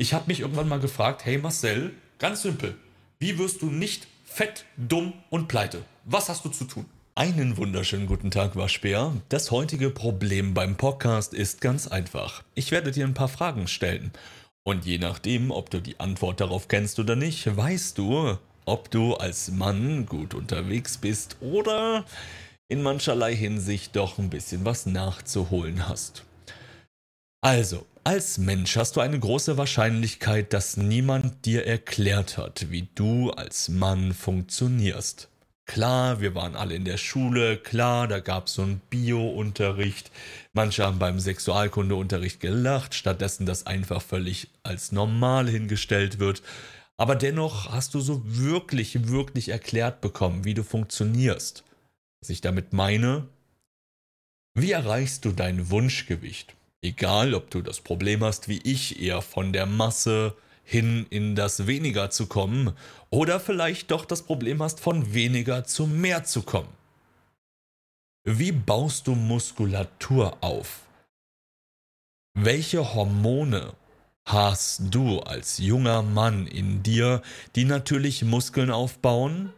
Ich habe mich irgendwann mal gefragt, hey Marcel, ganz simpel, wie wirst du nicht fett, dumm und pleite? Was hast du zu tun? Einen wunderschönen guten Tag, Waschbär. Das heutige Problem beim Podcast ist ganz einfach. Ich werde dir ein paar Fragen stellen. Und je nachdem, ob du die Antwort darauf kennst oder nicht, weißt du, ob du als Mann gut unterwegs bist oder in mancherlei Hinsicht doch ein bisschen was nachzuholen hast. Also, als Mensch hast du eine große Wahrscheinlichkeit, dass niemand dir erklärt hat, wie du als Mann funktionierst. Klar, wir waren alle in der Schule, klar, da gab es so einen Bio-Unterricht. Manche haben beim Sexualkundeunterricht gelacht, stattdessen das einfach völlig als normal hingestellt wird. Aber dennoch hast du so wirklich, wirklich erklärt bekommen, wie du funktionierst. Was ich damit meine, wie erreichst du dein Wunschgewicht? Egal, ob du das Problem hast, wie ich, eher von der Masse hin in das Weniger zu kommen, oder vielleicht doch das Problem hast, von weniger zu mehr zu kommen. Wie baust du Muskulatur auf? Welche Hormone hast du als junger Mann in dir, die natürlich Muskeln aufbauen,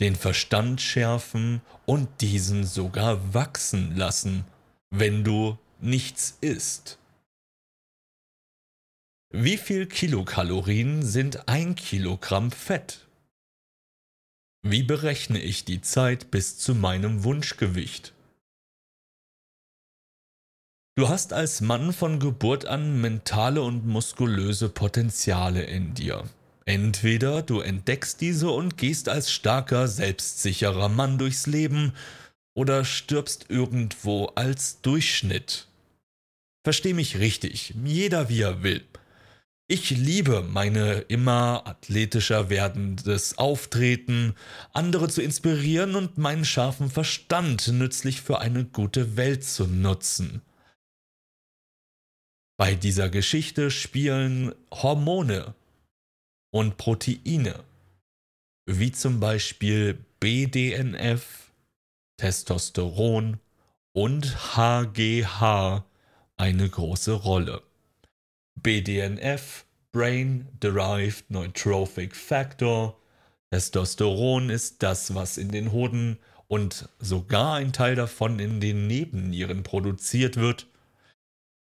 den Verstand schärfen und diesen sogar wachsen lassen, wenn du nichts isst. Wie viel Kilokalorien sind ein Kilogramm Fett? Wie berechne ich die Zeit bis zu meinem Wunschgewicht? Du hast als Mann von Geburt an mentale und muskulöse Potenziale in dir. Entweder du entdeckst diese und gehst als starker, selbstsicherer Mann durchs Leben, oder stirbst irgendwo als Durchschnitt. Versteh mich richtig, jeder wie er will. Ich liebe meine immer athletischer werdendes Auftreten, andere zu inspirieren und meinen scharfen Verstand nützlich für eine gute Welt zu nutzen. Bei dieser Geschichte spielen Hormone und Proteine, wie zum Beispiel BDNF, Testosteron und HGH eine große Rolle. BDNF, Brain Derived Neurotrophic Factor, Testosteron ist das, was in den Hoden und sogar ein Teil davon in den Nebennieren produziert wird.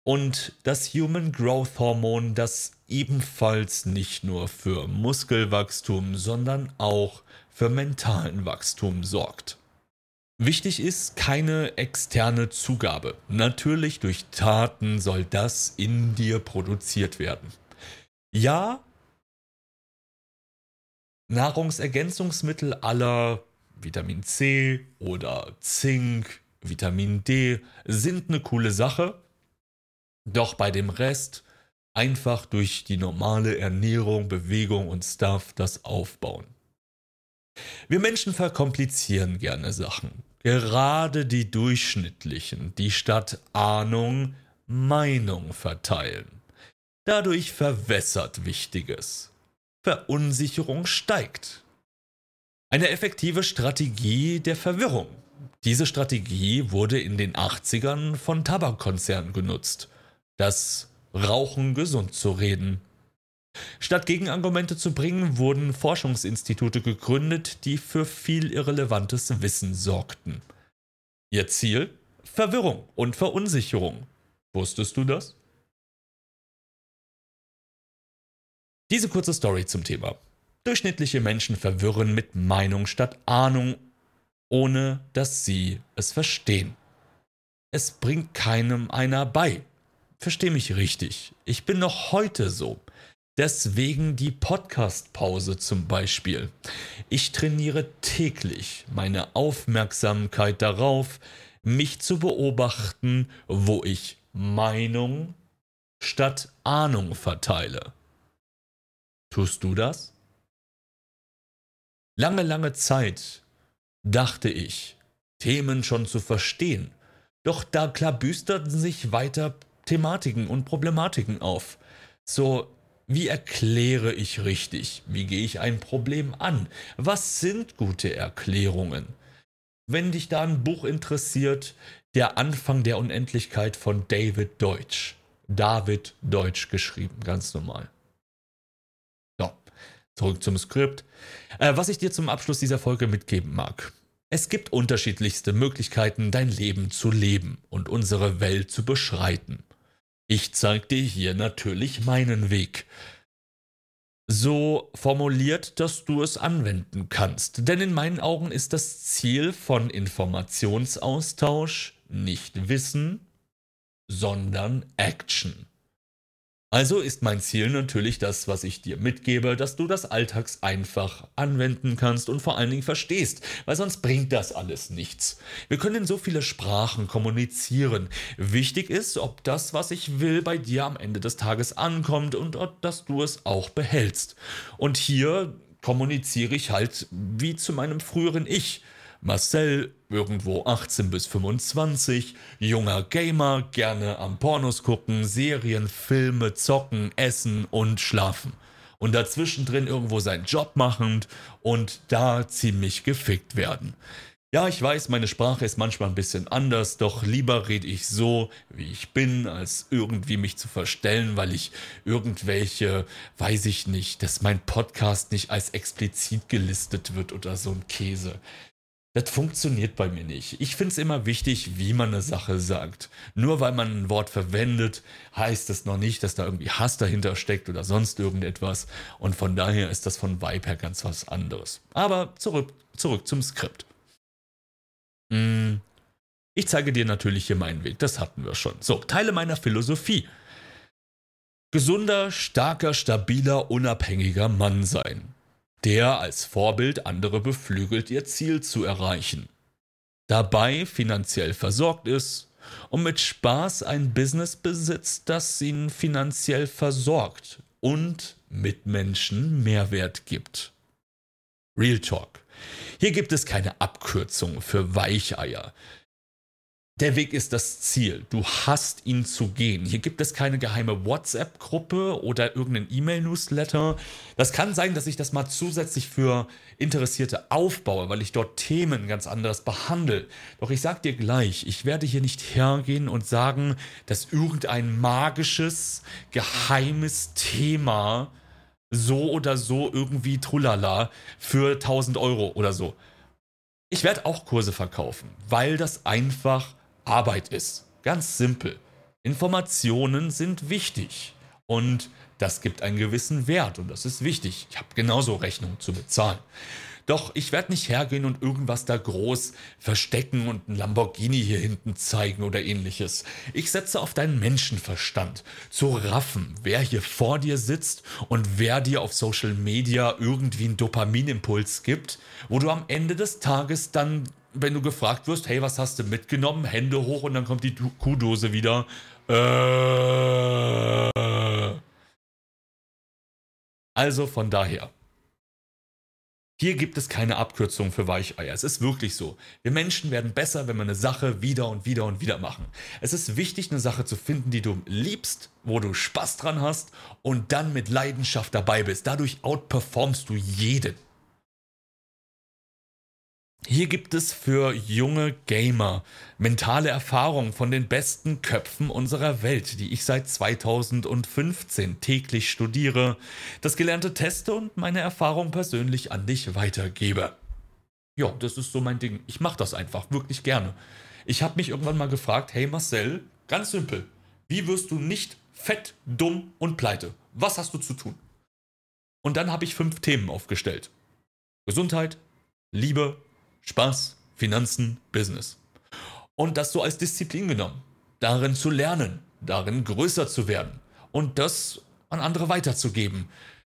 Und das Human Growth Hormon, das ebenfalls nicht nur für Muskelwachstum, sondern auch für mentalen Wachstum sorgt. Wichtig ist keine externe Zugabe. Natürlich durch Taten soll das in dir produziert werden. Ja, Nahrungsergänzungsmittel aller Vitamin C oder Zink, Vitamin D sind eine coole Sache. Doch bei dem Rest einfach durch die normale Ernährung, Bewegung und Stuff das aufbauen. Wir Menschen verkomplizieren gerne Sachen. Gerade die Durchschnittlichen, die statt Ahnung Meinung verteilen. Dadurch verwässert Wichtiges. Verunsicherung steigt. Eine effektive Strategie der Verwirrung. Diese Strategie wurde in den 80ern von Tabakkonzernen genutzt. Das Rauchen gesund zu reden. Statt Gegenargumente zu bringen, wurden Forschungsinstitute gegründet, die für viel irrelevantes Wissen sorgten. Ihr Ziel? Verwirrung und Verunsicherung. Wusstest du das? Diese kurze Story zum Thema. Durchschnittliche Menschen verwirren mit Meinung statt Ahnung, ohne dass sie es verstehen. Es bringt keinem einer bei. Versteh mich richtig. Ich bin noch heute so. Deswegen die Podcast-Pause zum Beispiel. Ich trainiere täglich meine Aufmerksamkeit darauf, mich zu beobachten, wo ich Meinung statt Ahnung verteile. Tust du das? Lange, lange Zeit dachte ich, Themen schon zu verstehen, doch da klabüsterten sich weiter Thematiken und Problematiken auf. So wie erkläre ich richtig? Wie gehe ich ein Problem an? Was sind gute Erklärungen? Wenn dich da ein Buch interessiert, Der Anfang der Unendlichkeit von David Deutsch. David Deutsch geschrieben, ganz normal. So, zurück zum Skript. Äh, was ich dir zum Abschluss dieser Folge mitgeben mag. Es gibt unterschiedlichste Möglichkeiten, dein Leben zu leben und unsere Welt zu beschreiten. Ich zeige dir hier natürlich meinen Weg. So formuliert, dass du es anwenden kannst. Denn in meinen Augen ist das Ziel von Informationsaustausch nicht Wissen, sondern Action. Also ist mein Ziel natürlich das, was ich dir mitgebe, dass du das alltags einfach anwenden kannst und vor allen Dingen verstehst, weil sonst bringt das alles nichts. Wir können in so viele Sprachen kommunizieren. Wichtig ist, ob das, was ich will, bei dir am Ende des Tages ankommt und dass du es auch behältst. Und hier kommuniziere ich halt wie zu meinem früheren Ich. Marcel, irgendwo 18 bis 25, junger Gamer, gerne am Pornos gucken, Serien, Filme, zocken, essen und schlafen. Und dazwischen drin irgendwo seinen Job machend und da ziemlich gefickt werden. Ja, ich weiß, meine Sprache ist manchmal ein bisschen anders, doch lieber rede ich so, wie ich bin, als irgendwie mich zu verstellen, weil ich irgendwelche, weiß ich nicht, dass mein Podcast nicht als explizit gelistet wird oder so ein Käse. Das funktioniert bei mir nicht. Ich finde es immer wichtig, wie man eine Sache sagt. Nur weil man ein Wort verwendet, heißt das noch nicht, dass da irgendwie Hass dahinter steckt oder sonst irgendetwas. Und von daher ist das von Vibe her ganz was anderes. Aber zurück, zurück zum Skript. Hm, ich zeige dir natürlich hier meinen Weg. Das hatten wir schon. So, Teile meiner Philosophie. Gesunder, starker, stabiler, unabhängiger Mann sein der als Vorbild andere beflügelt, ihr Ziel zu erreichen. Dabei finanziell versorgt ist und mit Spaß ein Business besitzt, das ihn finanziell versorgt und Mitmenschen Mehrwert gibt. Real Talk. Hier gibt es keine Abkürzung für Weicheier. Der Weg ist das Ziel. Du hast ihn zu gehen. Hier gibt es keine geheime WhatsApp-Gruppe oder irgendeinen E-Mail-Newsletter. Das kann sein, dass ich das mal zusätzlich für Interessierte aufbaue, weil ich dort Themen ganz anders behandle. Doch ich sag dir gleich, ich werde hier nicht hergehen und sagen, dass irgendein magisches, geheimes Thema so oder so irgendwie trulala für 1000 Euro oder so. Ich werde auch Kurse verkaufen, weil das einfach Arbeit ist. Ganz simpel. Informationen sind wichtig und das gibt einen gewissen Wert und das ist wichtig. Ich habe genauso Rechnungen zu bezahlen. Doch ich werde nicht hergehen und irgendwas da groß verstecken und ein Lamborghini hier hinten zeigen oder ähnliches. Ich setze auf deinen Menschenverstand, zu raffen, wer hier vor dir sitzt und wer dir auf Social Media irgendwie einen Dopaminimpuls gibt, wo du am Ende des Tages dann wenn du gefragt wirst, hey, was hast du mitgenommen? Hände hoch und dann kommt die Kuhdose wieder. Äh. Also von daher. Hier gibt es keine Abkürzung für Weicheier. Es ist wirklich so. Wir Menschen werden besser, wenn wir eine Sache wieder und wieder und wieder machen. Es ist wichtig, eine Sache zu finden, die du liebst, wo du Spaß dran hast und dann mit Leidenschaft dabei bist. Dadurch outperformst du jeden. Hier gibt es für junge Gamer mentale Erfahrungen von den besten Köpfen unserer Welt, die ich seit 2015 täglich studiere, das gelernte teste und meine Erfahrung persönlich an dich weitergebe. Ja, das ist so mein Ding. Ich mache das einfach wirklich gerne. Ich habe mich irgendwann mal gefragt, hey Marcel, ganz simpel, wie wirst du nicht fett, dumm und pleite? Was hast du zu tun? Und dann habe ich fünf Themen aufgestellt. Gesundheit, Liebe, Spaß, Finanzen, Business. Und das so als Disziplin genommen. Darin zu lernen, darin größer zu werden und das an andere weiterzugeben.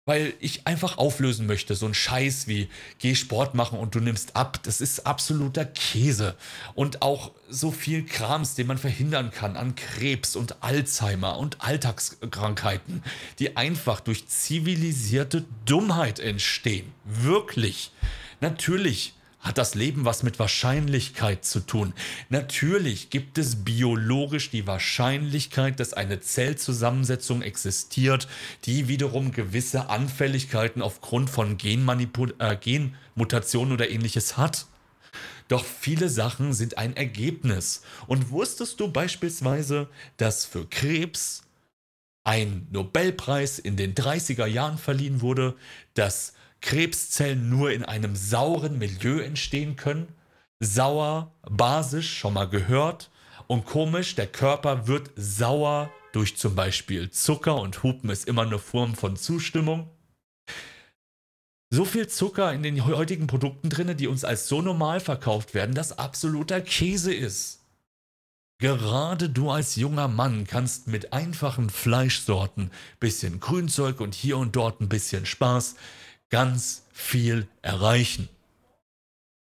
Weil ich einfach auflösen möchte, so ein Scheiß wie geh Sport machen und du nimmst ab, das ist absoluter Käse. Und auch so viel Krams, den man verhindern kann an Krebs und Alzheimer und Alltagskrankheiten, die einfach durch zivilisierte Dummheit entstehen. Wirklich. Natürlich hat das Leben was mit Wahrscheinlichkeit zu tun. Natürlich gibt es biologisch die Wahrscheinlichkeit, dass eine Zellzusammensetzung existiert, die wiederum gewisse Anfälligkeiten aufgrund von Genmanipul äh, Genmutationen oder ähnliches hat. Doch viele Sachen sind ein Ergebnis. Und wusstest du beispielsweise, dass für Krebs ein Nobelpreis in den 30er Jahren verliehen wurde, dass Krebszellen nur in einem sauren Milieu entstehen können. Sauer, basisch, schon mal gehört. Und komisch, der Körper wird sauer durch zum Beispiel Zucker und Hupen ist immer eine Form von Zustimmung. So viel Zucker in den heutigen Produkten drin, die uns als so normal verkauft werden, dass absoluter Käse ist. Gerade du als junger Mann kannst mit einfachen Fleischsorten, bisschen Grünzeug und hier und dort ein bisschen Spaß ganz viel erreichen.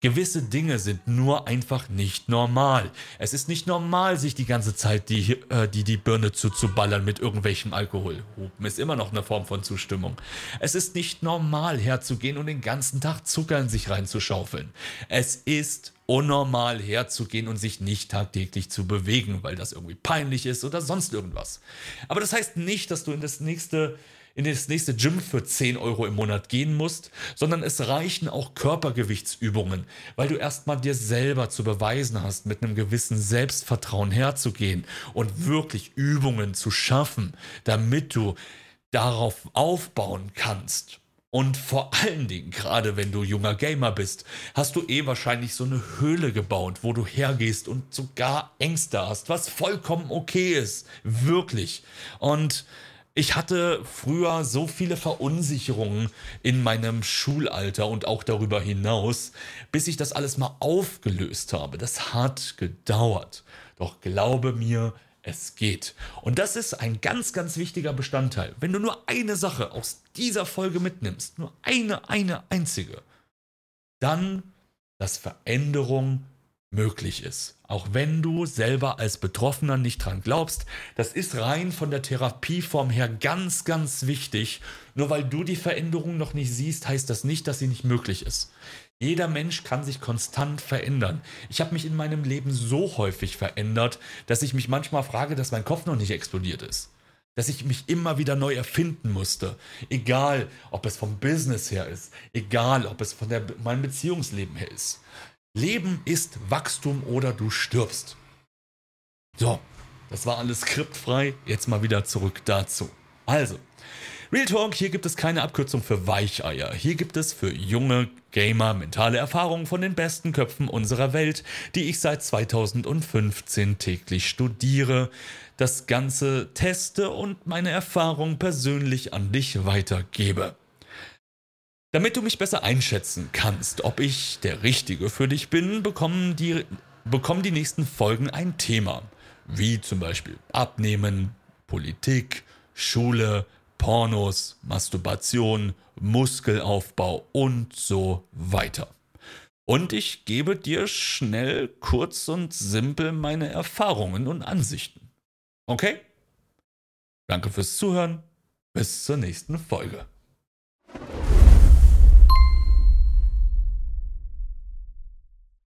Gewisse Dinge sind nur einfach nicht normal. Es ist nicht normal, sich die ganze Zeit die, äh, die, die Birne zuzuballern mit irgendwelchem Alkohol. Hupen ist immer noch eine Form von Zustimmung. Es ist nicht normal, herzugehen und den ganzen Tag Zucker in sich reinzuschaufeln. Es ist unnormal, herzugehen und sich nicht tagtäglich zu bewegen, weil das irgendwie peinlich ist oder sonst irgendwas. Aber das heißt nicht, dass du in das nächste in das nächste Gym für 10 Euro im Monat gehen musst, sondern es reichen auch Körpergewichtsübungen, weil du erstmal dir selber zu beweisen hast, mit einem gewissen Selbstvertrauen herzugehen und wirklich Übungen zu schaffen, damit du darauf aufbauen kannst. Und vor allen Dingen, gerade wenn du junger Gamer bist, hast du eh wahrscheinlich so eine Höhle gebaut, wo du hergehst und sogar Ängste hast, was vollkommen okay ist. Wirklich. Und ich hatte früher so viele Verunsicherungen in meinem Schulalter und auch darüber hinaus, bis ich das alles mal aufgelöst habe. Das hat gedauert. Doch glaube mir, es geht. Und das ist ein ganz, ganz wichtiger Bestandteil. Wenn du nur eine Sache aus dieser Folge mitnimmst, nur eine, eine einzige, dann, dass Veränderung möglich ist. Auch wenn du selber als Betroffener nicht dran glaubst, das ist rein von der Therapieform her ganz, ganz wichtig. Nur weil du die Veränderung noch nicht siehst, heißt das nicht, dass sie nicht möglich ist. Jeder Mensch kann sich konstant verändern. Ich habe mich in meinem Leben so häufig verändert, dass ich mich manchmal frage, dass mein Kopf noch nicht explodiert ist. Dass ich mich immer wieder neu erfinden musste. Egal, ob es vom Business her ist. Egal, ob es von der, meinem Beziehungsleben her ist. Leben ist Wachstum oder du stirbst. So, das war alles skriptfrei. Jetzt mal wieder zurück dazu. Also, Real Talk, hier gibt es keine Abkürzung für Weicheier. Hier gibt es für junge Gamer mentale Erfahrungen von den besten Köpfen unserer Welt, die ich seit 2015 täglich studiere, das Ganze teste und meine Erfahrungen persönlich an dich weitergebe. Damit du mich besser einschätzen kannst, ob ich der Richtige für dich bin, bekommen die, bekommen die nächsten Folgen ein Thema. Wie zum Beispiel Abnehmen, Politik, Schule, Pornos, Masturbation, Muskelaufbau und so weiter. Und ich gebe dir schnell, kurz und simpel meine Erfahrungen und Ansichten. Okay? Danke fürs Zuhören. Bis zur nächsten Folge.